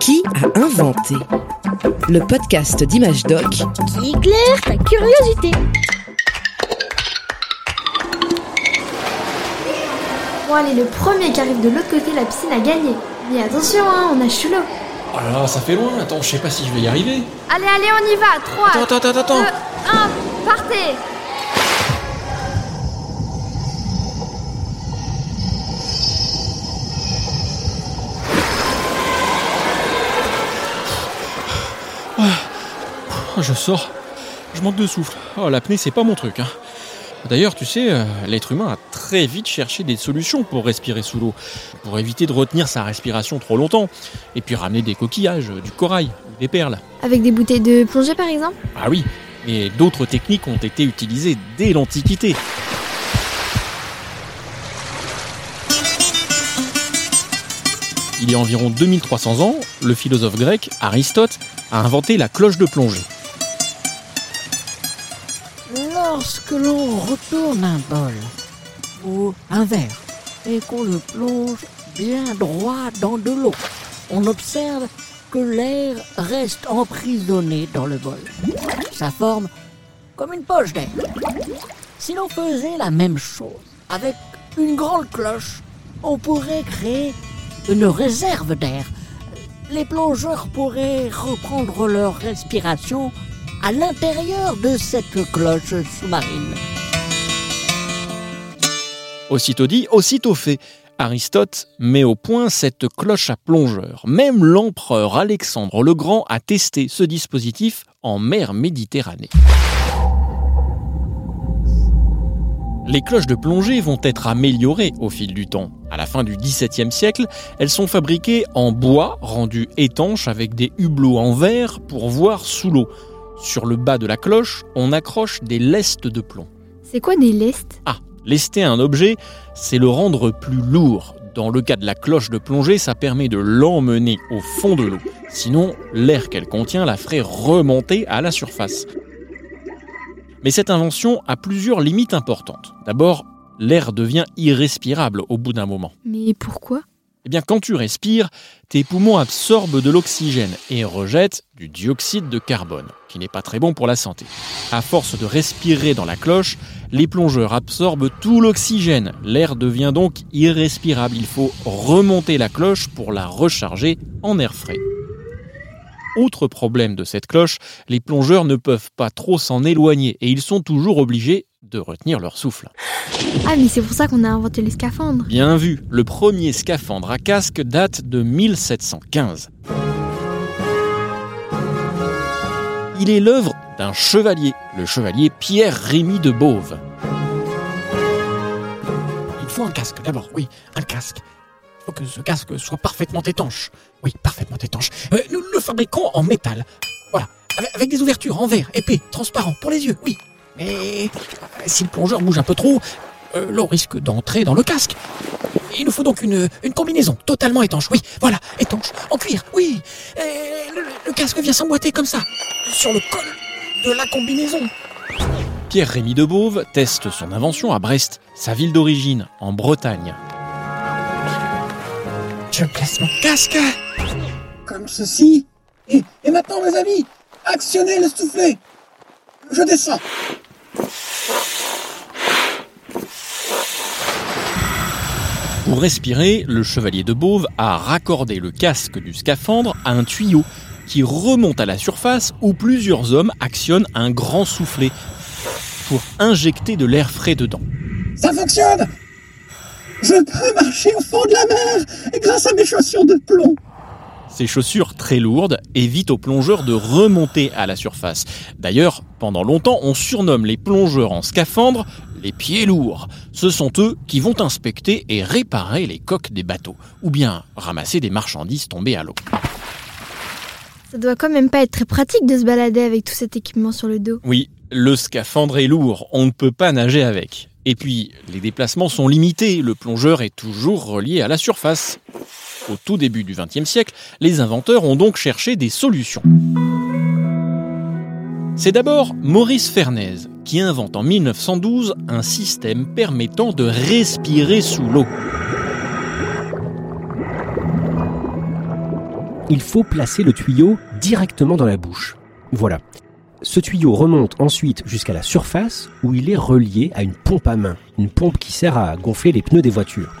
Qui a inventé Le podcast d'Image Doc qui éclaire ta curiosité. Bon allez, le premier qui arrive de l'autre côté de la piscine a gagné. Mais attention, hein, on a chaud l'eau. Oh là là, ça fait loin. Attends, je sais pas si je vais y arriver. Allez, allez, on y va. 3, Attends, attends, attends, attends. 2, 1, partez je sors. Je manque de souffle. Oh, l'apnée, c'est pas mon truc. Hein. D'ailleurs, tu sais, euh, l'être humain a très vite cherché des solutions pour respirer sous l'eau, pour éviter de retenir sa respiration trop longtemps, et puis ramener des coquillages, du corail, des perles. Avec des bouteilles de plongée par exemple? Ah oui, mais d'autres techniques ont été utilisées dès l'Antiquité. Il y a environ 2300 ans, le philosophe grec Aristote a inventé la cloche de plongée. Lorsque l'on retourne un bol ou un verre et qu'on le plonge bien droit dans de l'eau, on observe que l'air reste emprisonné dans le bol. Ça forme comme une poche d'air. Si l'on faisait la même chose avec une grande cloche, on pourrait créer une réserve d'air. Les plongeurs pourraient reprendre leur respiration à l'intérieur de cette cloche sous-marine. Aussitôt dit, aussitôt fait. Aristote met au point cette cloche à plongeur. Même l'empereur Alexandre le Grand a testé ce dispositif en mer Méditerranée. Les cloches de plongée vont être améliorées au fil du temps. À la fin du XVIIe siècle, elles sont fabriquées en bois rendu étanche avec des hublots en verre pour voir sous l'eau. Sur le bas de la cloche, on accroche des lestes de plomb. C'est quoi des lestes? Ah, lester un objet, c'est le rendre plus lourd. Dans le cas de la cloche de plongée, ça permet de l'emmener au fond de l'eau. Sinon, l'air qu'elle contient la ferait remonter à la surface. Mais cette invention a plusieurs limites importantes. D'abord, l'air devient irrespirable au bout d'un moment. Mais pourquoi? Eh bien, quand tu respires, tes poumons absorbent de l'oxygène et rejettent du dioxyde de carbone, qui n'est pas très bon pour la santé. À force de respirer dans la cloche, les plongeurs absorbent tout l'oxygène. L'air devient donc irrespirable. Il faut remonter la cloche pour la recharger en air frais. Autre problème de cette cloche, les plongeurs ne peuvent pas trop s'en éloigner et ils sont toujours obligés de retenir leur souffle. Ah mais c'est pour ça qu'on a inventé les scaphandres. Bien vu, le premier scaphandre à casque date de 1715. Il est l'œuvre d'un chevalier, le chevalier Pierre Rémy de Beauve. Il faut un casque d'abord, oui, un casque. Il faut que ce casque soit parfaitement étanche. Oui, parfaitement étanche. Euh, nous le fabriquons en métal. Voilà, avec, avec des ouvertures en verre, épais, transparent, pour les yeux, oui. Mais si le plongeur bouge un peu trop, euh, l'eau risque d'entrer dans le casque. Il nous faut donc une, une combinaison totalement étanche, oui, voilà, étanche, en cuir, oui. Et le, le casque vient s'emboîter comme ça, sur le col de la combinaison. Pierre Rémy de Beauve teste son invention à Brest, sa ville d'origine, en Bretagne. Je place mon casque comme ceci. Et, et maintenant, mes amis, actionnez le soufflet. Je descends. Pour respirer, le chevalier de Beauve a raccordé le casque du scaphandre à un tuyau qui remonte à la surface où plusieurs hommes actionnent un grand soufflet pour injecter de l'air frais dedans. Ça fonctionne Je peux marcher au fond de la mer grâce à mes chaussures de plomb. Ces chaussures très lourdes évitent aux plongeurs de remonter à la surface. D'ailleurs, pendant longtemps, on surnomme les plongeurs en scaphandre les pieds lourds. Ce sont eux qui vont inspecter et réparer les coques des bateaux, ou bien ramasser des marchandises tombées à l'eau. Ça doit quand même pas être très pratique de se balader avec tout cet équipement sur le dos. Oui, le scaphandre est lourd, on ne peut pas nager avec. Et puis, les déplacements sont limités, le plongeur est toujours relié à la surface. Au tout début du XXe siècle, les inventeurs ont donc cherché des solutions. C'est d'abord Maurice Fernaise qui invente en 1912 un système permettant de respirer sous l'eau. il faut placer le tuyau directement dans la bouche. Voilà. Ce tuyau remonte ensuite jusqu'à la surface où il est relié à une pompe à main, une pompe qui sert à gonfler les pneus des voitures.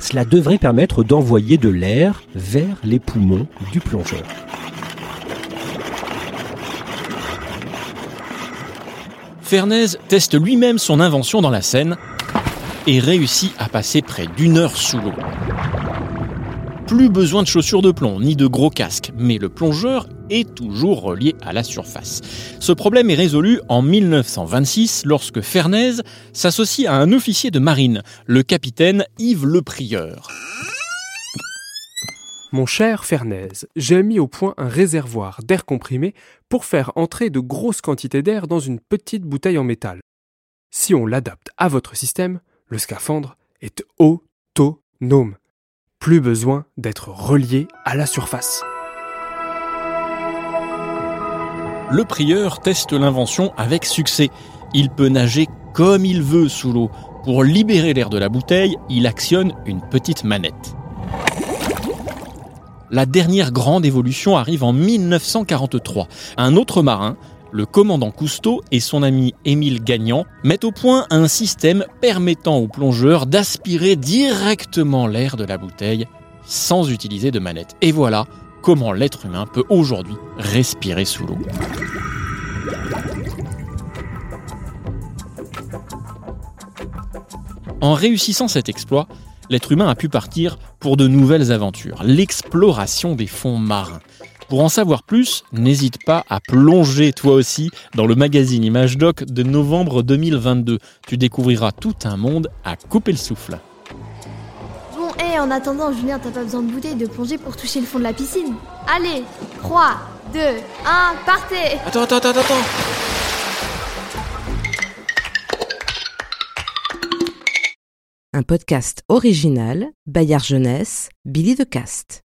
Cela devrait permettre d'envoyer de l'air vers les poumons du plongeur. Fernez teste lui-même son invention dans la Seine et réussit à passer près d'une heure sous l'eau. Plus besoin de chaussures de plomb ni de gros casques, mais le plongeur est toujours relié à la surface. Ce problème est résolu en 1926 lorsque Fernez s'associe à un officier de marine, le capitaine Yves Le Prieur. Mon cher Fernez, j'ai mis au point un réservoir d'air comprimé pour faire entrer de grosses quantités d'air dans une petite bouteille en métal. Si on l'adapte à votre système, le scaphandre est autonome. Plus besoin d'être relié à la surface. Le prieur teste l'invention avec succès. Il peut nager comme il veut sous l'eau. Pour libérer l'air de la bouteille, il actionne une petite manette. La dernière grande évolution arrive en 1943. Un autre marin, le commandant Cousteau et son ami Émile Gagnant mettent au point un système permettant aux plongeurs d'aspirer directement l'air de la bouteille sans utiliser de manette. Et voilà comment l'être humain peut aujourd'hui respirer sous l'eau. En réussissant cet exploit, l'être humain a pu partir pour de nouvelles aventures, l'exploration des fonds marins. Pour en savoir plus, n'hésite pas à plonger toi aussi dans le magazine Image Doc de novembre 2022. Tu découvriras tout un monde à couper le souffle. Bon, et en attendant, Julien, t'as pas besoin de bouteille de plongée pour toucher le fond de la piscine. Allez, 3, 2, 1, partez Attends, attends, attends, attends Un podcast original, Bayard Jeunesse, Billy de Cast.